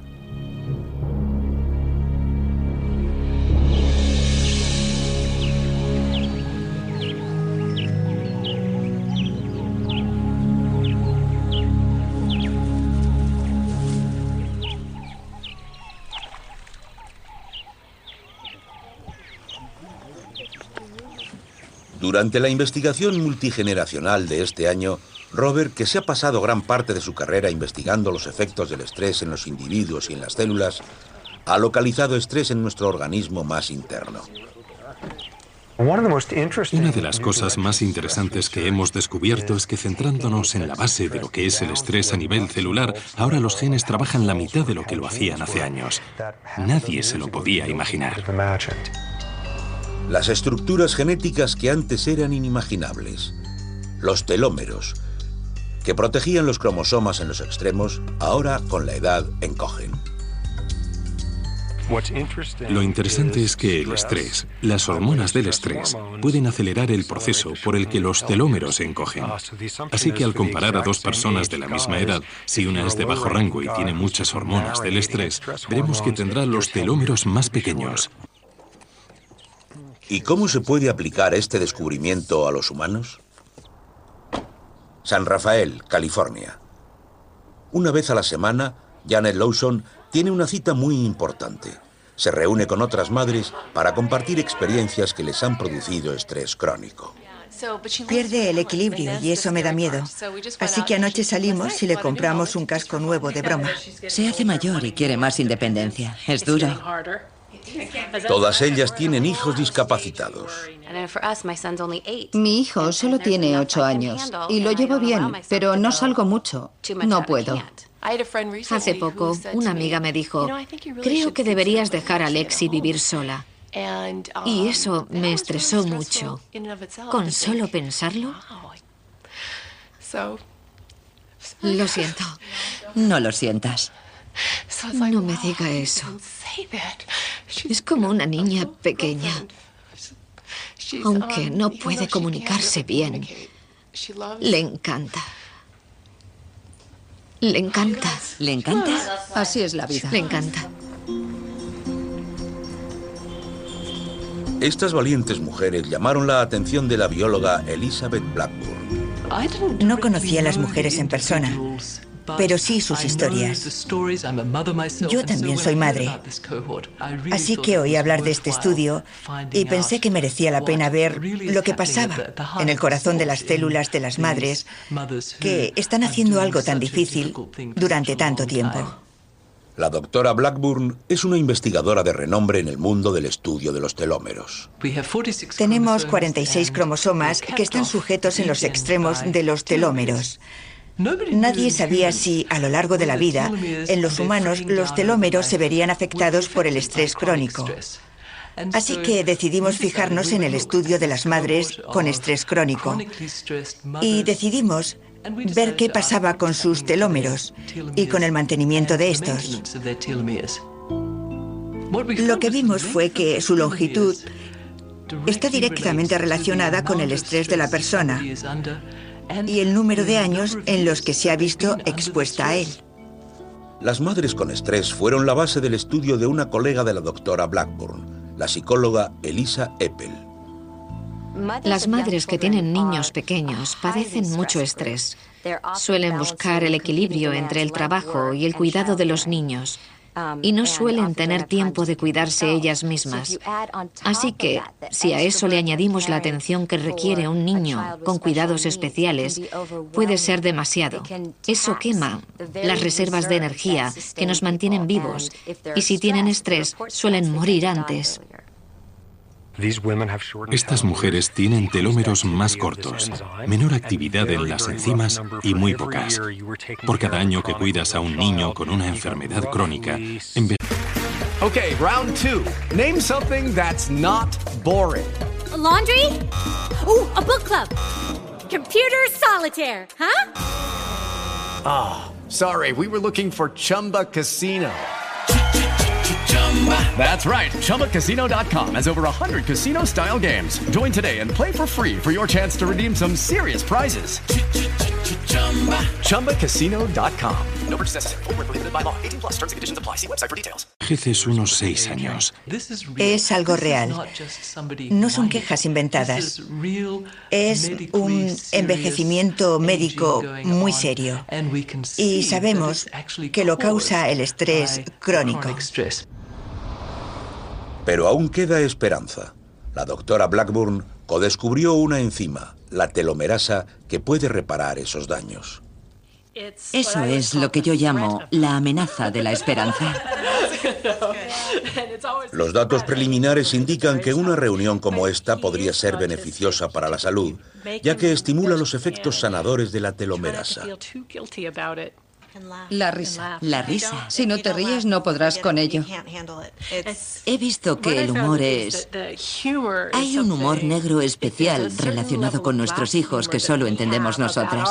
Durante la investigación multigeneracional de este año, Robert, que se ha pasado gran parte de su carrera investigando los efectos del estrés en los individuos y en las células, ha localizado estrés en nuestro organismo más interno. Una de las cosas más interesantes que hemos descubierto es que centrándonos en la base de lo que es el estrés a nivel celular, ahora los genes trabajan la mitad de lo que lo hacían hace años. Nadie se lo podía imaginar. Las estructuras genéticas que antes eran inimaginables, los telómeros, que protegían los cromosomas en los extremos, ahora con la edad encogen. Lo interesante es que el estrés, las hormonas del estrés, pueden acelerar el proceso por el que los telómeros se encogen. Así que al comparar a dos personas de la misma edad, si una es de bajo rango y tiene muchas hormonas del estrés, veremos que tendrá los telómeros más pequeños. ¿Y cómo se puede aplicar este descubrimiento a los humanos? San Rafael, California. Una vez a la semana, Janet Lawson tiene una cita muy importante. Se reúne con otras madres para compartir experiencias que les han producido estrés crónico. Pierde el equilibrio y eso me da miedo. Así que anoche salimos y le compramos un casco nuevo de broma. Se hace mayor y quiere más independencia. Es duro. Todas ellas tienen hijos discapacitados. Mi hijo solo tiene ocho años y lo llevo bien, pero no salgo mucho. No puedo. Hace poco, una amiga me dijo, creo que deberías dejar a Lexi vivir sola. Y eso me estresó mucho. Con solo pensarlo. Lo siento. No lo sientas. No me diga eso. Es como una niña pequeña. Aunque no puede comunicarse bien, le encanta. Le encanta. ¿Le encanta? Así es la vida. Le encanta. Estas valientes mujeres llamaron la atención de la bióloga Elizabeth Blackburn. No conocía a las mujeres en persona, pero sí sus historias. Yo también soy madre, así que oí hablar de este estudio y pensé que merecía la pena ver lo que pasaba en el corazón de las células de las madres que están haciendo algo tan difícil durante tanto tiempo. La doctora Blackburn es una investigadora de renombre en el mundo del estudio de los telómeros. Tenemos 46 cromosomas que están sujetos en los extremos de los telómeros. Nadie sabía si, a lo largo de la vida, en los humanos los telómeros se verían afectados por el estrés crónico. Así que decidimos fijarnos en el estudio de las madres con estrés crónico. Y decidimos ver qué pasaba con sus telómeros y con el mantenimiento de estos. Lo que vimos fue que su longitud está directamente relacionada con el estrés de la persona y el número de años en los que se ha visto expuesta a él. Las madres con estrés fueron la base del estudio de una colega de la doctora Blackburn, la psicóloga Elisa Eppel. Las madres que tienen niños pequeños padecen mucho estrés. Suelen buscar el equilibrio entre el trabajo y el cuidado de los niños y no suelen tener tiempo de cuidarse ellas mismas. Así que, si a eso le añadimos la atención que requiere un niño con cuidados especiales, puede ser demasiado. Eso quema las reservas de energía que nos mantienen vivos y si tienen estrés suelen morir antes. Estas mujeres tienen telómeros más cortos, menor actividad en las enzimas y muy pocas. Por cada año que cuidas a un niño con una enfermedad crónica, en vez Okay, round two. Name something that's not boring. laundry? Ooh, a book club. Computer solitaire, huh? Ah, sorry, we were looking for Chumba Casino. That's right. ChumbaCasino.com has over 100 casino style games. Join today and play for free for your chance to redeem some serious prizes. ChumbaCasino.com. No purchase necessary. Forward, prohibited by law. 18 plus terms and conditions apply. See website for details. Envejeces unos seis años. Es algo real. No son quejas inventadas. Es un envejecimiento médico muy serio. Y sabemos que lo causa el estrés crónico. Pero aún queda esperanza. La doctora Blackburn codescubrió una enzima, la telomerasa, que puede reparar esos daños. Eso es lo que yo llamo la amenaza de la esperanza. Los datos preliminares indican que una reunión como esta podría ser beneficiosa para la salud, ya que estimula los efectos sanadores de la telomerasa. La risa. La risa. Si no te ríes, no podrás con ello. He visto que el humor es... Hay un humor negro especial relacionado con nuestros hijos que solo entendemos nosotras.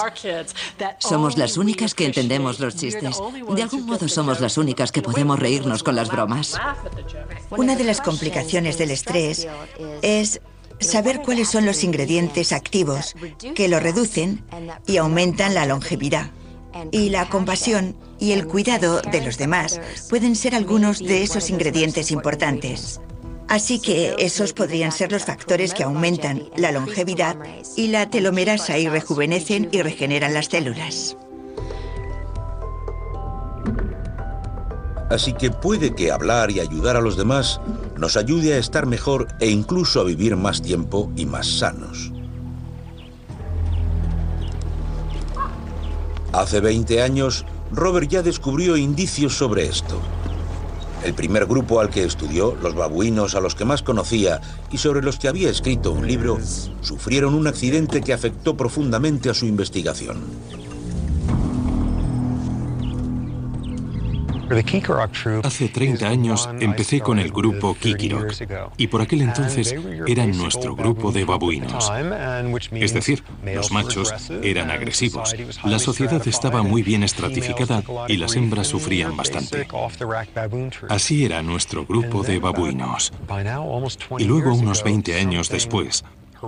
Somos las únicas que entendemos los chistes. De algún modo somos las únicas que podemos reírnos con las bromas. Una de las complicaciones del estrés es saber cuáles son los ingredientes activos que lo reducen y aumentan la longevidad. Y la compasión y el cuidado de los demás pueden ser algunos de esos ingredientes importantes. Así que esos podrían ser los factores que aumentan la longevidad y la telomerasa y rejuvenecen y regeneran las células. Así que puede que hablar y ayudar a los demás nos ayude a estar mejor e incluso a vivir más tiempo y más sanos. Hace 20 años, Robert ya descubrió indicios sobre esto. El primer grupo al que estudió, los babuinos a los que más conocía y sobre los que había escrito un libro, sufrieron un accidente que afectó profundamente a su investigación. Hace 30 años empecé con el grupo Kikirok y por aquel entonces eran nuestro grupo de babuinos. Es decir, los machos eran agresivos, la sociedad estaba muy bien estratificada y las hembras sufrían bastante. Así era nuestro grupo de babuinos. Y luego, unos 20 años después,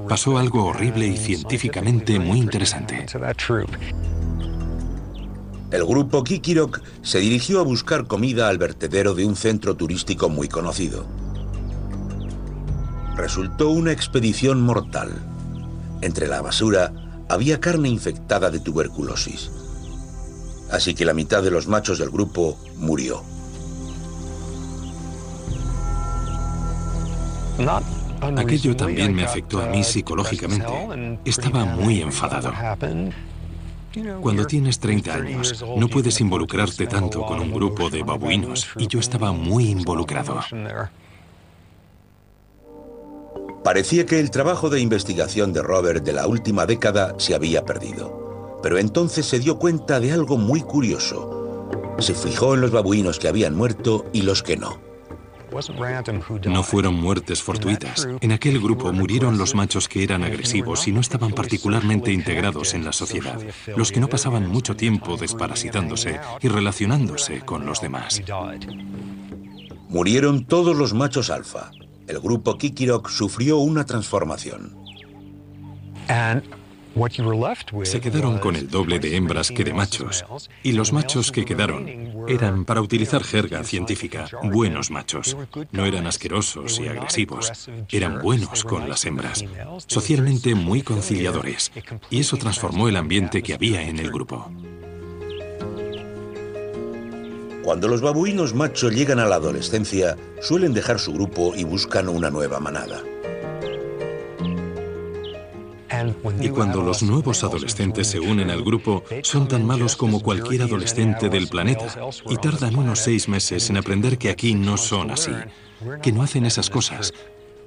pasó algo horrible y científicamente muy interesante. El grupo Kikirok se dirigió a buscar comida al vertedero de un centro turístico muy conocido. Resultó una expedición mortal. Entre la basura había carne infectada de tuberculosis. Así que la mitad de los machos del grupo murió. Aquello también me afectó a mí psicológicamente. Estaba muy enfadado. Cuando tienes 30 años, no puedes involucrarte tanto con un grupo de babuinos y yo estaba muy involucrado. Parecía que el trabajo de investigación de Robert de la última década se había perdido. Pero entonces se dio cuenta de algo muy curioso. Se fijó en los babuinos que habían muerto y los que no. No fueron muertes fortuitas. En aquel grupo murieron los machos que eran agresivos y no estaban particularmente integrados en la sociedad, los que no pasaban mucho tiempo desparasitándose y relacionándose con los demás. Murieron todos los machos alfa. El grupo Kikirok sufrió una transformación. Se quedaron con el doble de hembras que de machos, y los machos que quedaron eran, para utilizar jerga científica, buenos machos. No eran asquerosos y agresivos, eran buenos con las hembras, socialmente muy conciliadores, y eso transformó el ambiente que había en el grupo. Cuando los babuinos machos llegan a la adolescencia, suelen dejar su grupo y buscan una nueva manada. Y cuando los nuevos adolescentes se unen al grupo, son tan malos como cualquier adolescente del planeta y tardan unos seis meses en aprender que aquí no son así, que no hacen esas cosas,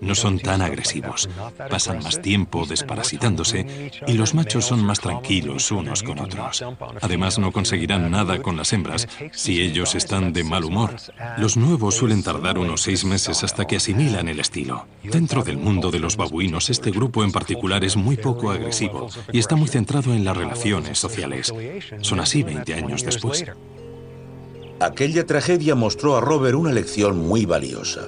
no son tan agresivos, pasan más tiempo desparasitándose y los machos son más tranquilos unos con otros. Además, no conseguirán nada con las hembras si ellos están de mal humor. Los nuevos suelen tardar unos seis meses hasta que asimilan el estilo. Dentro del mundo de los babuinos, este grupo en particular es muy poco agresivo y está muy centrado en las relaciones sociales. Son así 20 años después. Aquella tragedia mostró a Robert una lección muy valiosa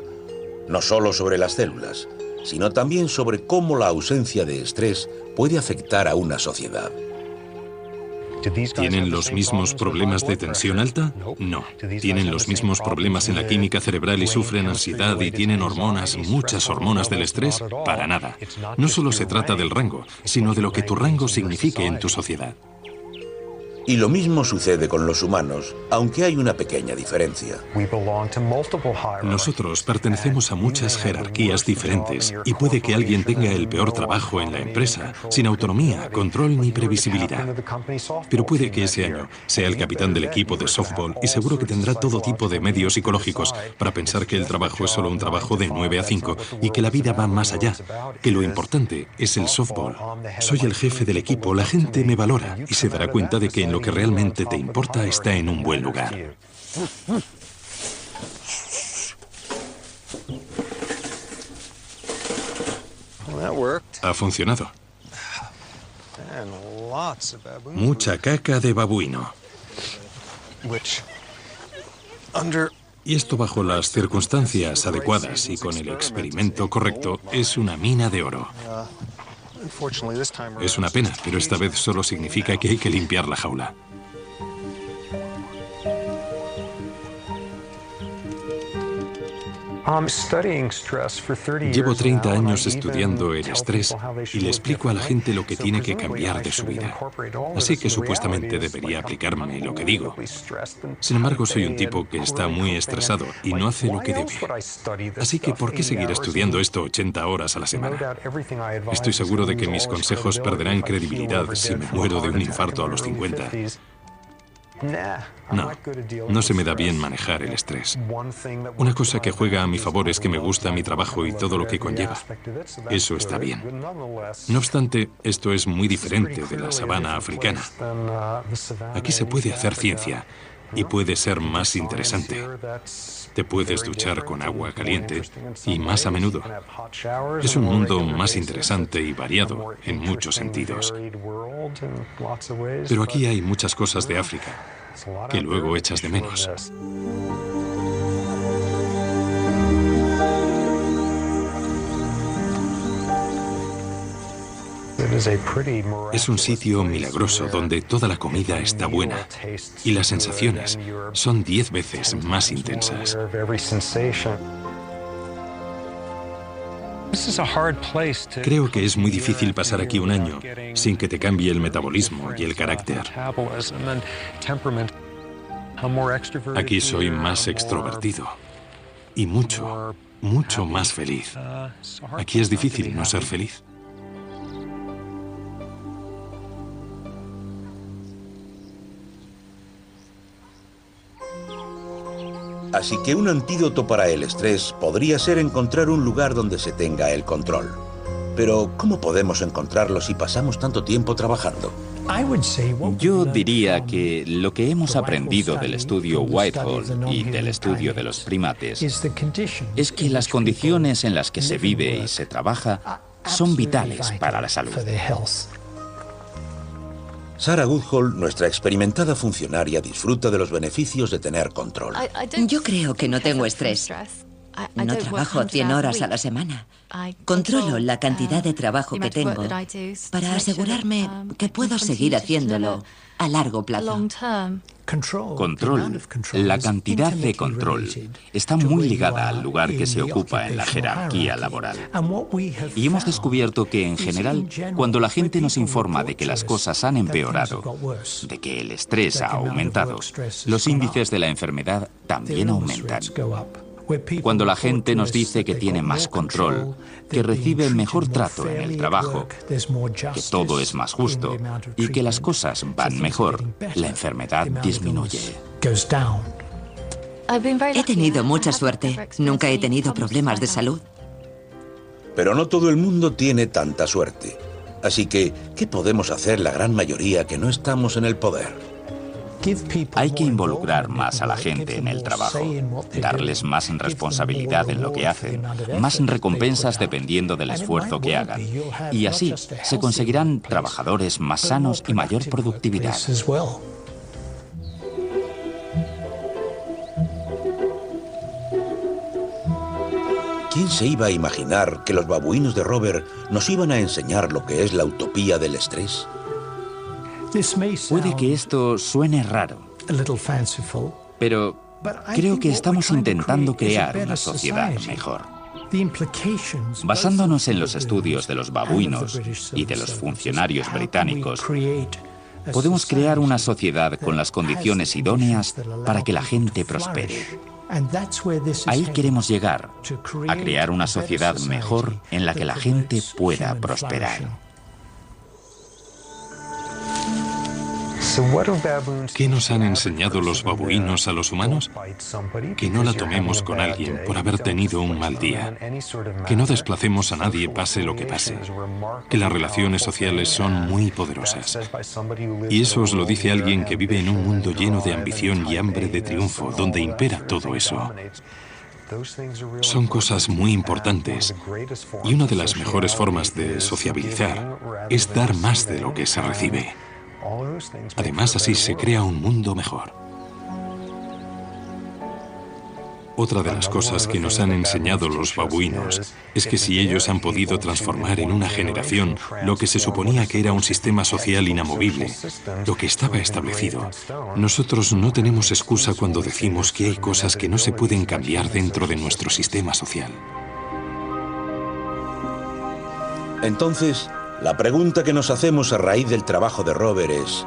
no solo sobre las células, sino también sobre cómo la ausencia de estrés puede afectar a una sociedad. ¿Tienen los mismos problemas de tensión alta? No. ¿Tienen los mismos problemas en la química cerebral y sufren ansiedad y tienen hormonas, muchas hormonas del estrés? Para nada. No solo se trata del rango, sino de lo que tu rango signifique en tu sociedad. Y lo mismo sucede con los humanos, aunque hay una pequeña diferencia. Nosotros pertenecemos a muchas jerarquías diferentes y puede que alguien tenga el peor trabajo en la empresa, sin autonomía, control ni previsibilidad. Pero puede que ese año sea el capitán del equipo de softball y seguro que tendrá todo tipo de medios psicológicos para pensar que el trabajo es solo un trabajo de 9 a 5 y que la vida va más allá, que lo importante es el softball. Soy el jefe del equipo, la gente me valora y se dará cuenta de que en lo que realmente te importa está en un buen lugar. Ha funcionado. Mucha caca de babuino. Y esto bajo las circunstancias adecuadas y con el experimento correcto es una mina de oro. Es una pena, pero esta vez solo significa que hay que limpiar la jaula. Llevo 30 años estudiando el estrés y le explico a la gente lo que tiene que cambiar de su vida. Así que supuestamente debería aplicarme lo que digo. Sin embargo, soy un tipo que está muy estresado y no hace lo que debe. Así que, ¿por qué seguir estudiando esto 80 horas a la semana? Estoy seguro de que mis consejos perderán credibilidad si me muero de un infarto a los 50. No, no se me da bien manejar el estrés. Una cosa que juega a mi favor es que me gusta mi trabajo y todo lo que conlleva. Eso está bien. No obstante, esto es muy diferente de la sabana africana. Aquí se puede hacer ciencia y puede ser más interesante. Te puedes duchar con agua caliente y más a menudo. Es un mundo más interesante y variado en muchos sentidos. Pero aquí hay muchas cosas de África que luego echas de menos. Es un sitio milagroso donde toda la comida está buena y las sensaciones son diez veces más intensas. Creo que es muy difícil pasar aquí un año sin que te cambie el metabolismo y el carácter. Aquí soy más extrovertido y mucho, mucho más feliz. Aquí es difícil no ser feliz. Así que un antídoto para el estrés podría ser encontrar un lugar donde se tenga el control. Pero, ¿cómo podemos encontrarlo si pasamos tanto tiempo trabajando? Yo diría que lo que hemos aprendido del estudio Whitehall y del estudio de los primates es que las condiciones en las que se vive y se trabaja son vitales para la salud. Sarah Goodhall, nuestra experimentada funcionaria, disfruta de los beneficios de tener control. Yo creo que no tengo estrés. No trabajo 100 horas a la semana. Controlo la cantidad de trabajo que tengo para asegurarme que puedo seguir haciéndolo a largo plazo. Control, la cantidad de control, está muy ligada al lugar que se ocupa en la jerarquía laboral. Y hemos descubierto que, en general, cuando la gente nos informa de que las cosas han empeorado, de que el estrés ha aumentado, los índices de la enfermedad también aumentan. Cuando la gente nos dice que tiene más control, que recibe mejor trato en el trabajo, que todo es más justo y que las cosas van mejor, la enfermedad disminuye. He tenido mucha suerte. Nunca he tenido problemas de salud. Pero no todo el mundo tiene tanta suerte. Así que, ¿qué podemos hacer la gran mayoría que no estamos en el poder? Hay que involucrar más a la gente en el trabajo, darles más responsabilidad en lo que hacen, más recompensas dependiendo del esfuerzo que hagan. Y así se conseguirán trabajadores más sanos y mayor productividad. ¿Quién se iba a imaginar que los babuinos de Robert nos iban a enseñar lo que es la utopía del estrés? Puede que esto suene raro, pero creo que estamos intentando crear una sociedad mejor. Basándonos en los estudios de los babuinos y de los funcionarios británicos, podemos crear una sociedad con las condiciones idóneas para que la gente prospere. Ahí queremos llegar, a crear una sociedad mejor en la que la gente pueda prosperar. ¿Qué nos han enseñado los babuinos a los humanos? Que no la tomemos con alguien por haber tenido un mal día. Que no desplacemos a nadie pase lo que pase. Que las relaciones sociales son muy poderosas. Y eso os lo dice alguien que vive en un mundo lleno de ambición y hambre de triunfo, donde impera todo eso. Son cosas muy importantes y una de las mejores formas de sociabilizar es dar más de lo que se recibe. Además, así se crea un mundo mejor. Otra de las cosas que nos han enseñado los babuinos es que si ellos han podido transformar en una generación lo que se suponía que era un sistema social inamovible, lo que estaba establecido, nosotros no tenemos excusa cuando decimos que hay cosas que no se pueden cambiar dentro de nuestro sistema social. Entonces, la pregunta que nos hacemos a raíz del trabajo de Robert es,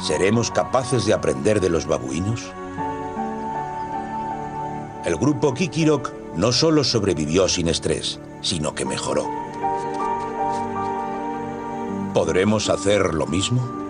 ¿seremos capaces de aprender de los babuinos? El grupo Kikirok no solo sobrevivió sin estrés, sino que mejoró. ¿Podremos hacer lo mismo?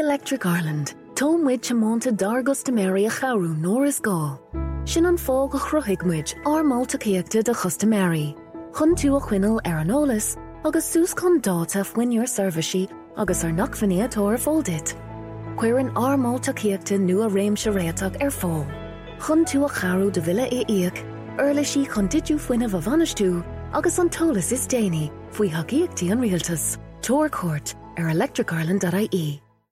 Electric Ireland, Tom muid monta dargus de mé a charú nóir is gá. Sin an fág a chruthigmuid ar mátaíochtta de chustaméí. Chn tú a chuinal ar anolalas agus sús chun dáta foiinúor serviceí agus ar nachfanéadtóir fóldit. Cuir an armáltaíochtta nu a réimse réach ar fá. Chn tú a charú de vile é íag, Erle sí chun ditú foioine a bhanistú agus an tolas is déine faoi haíochttaí an rialtas. Torcourt ar electricireland.ie.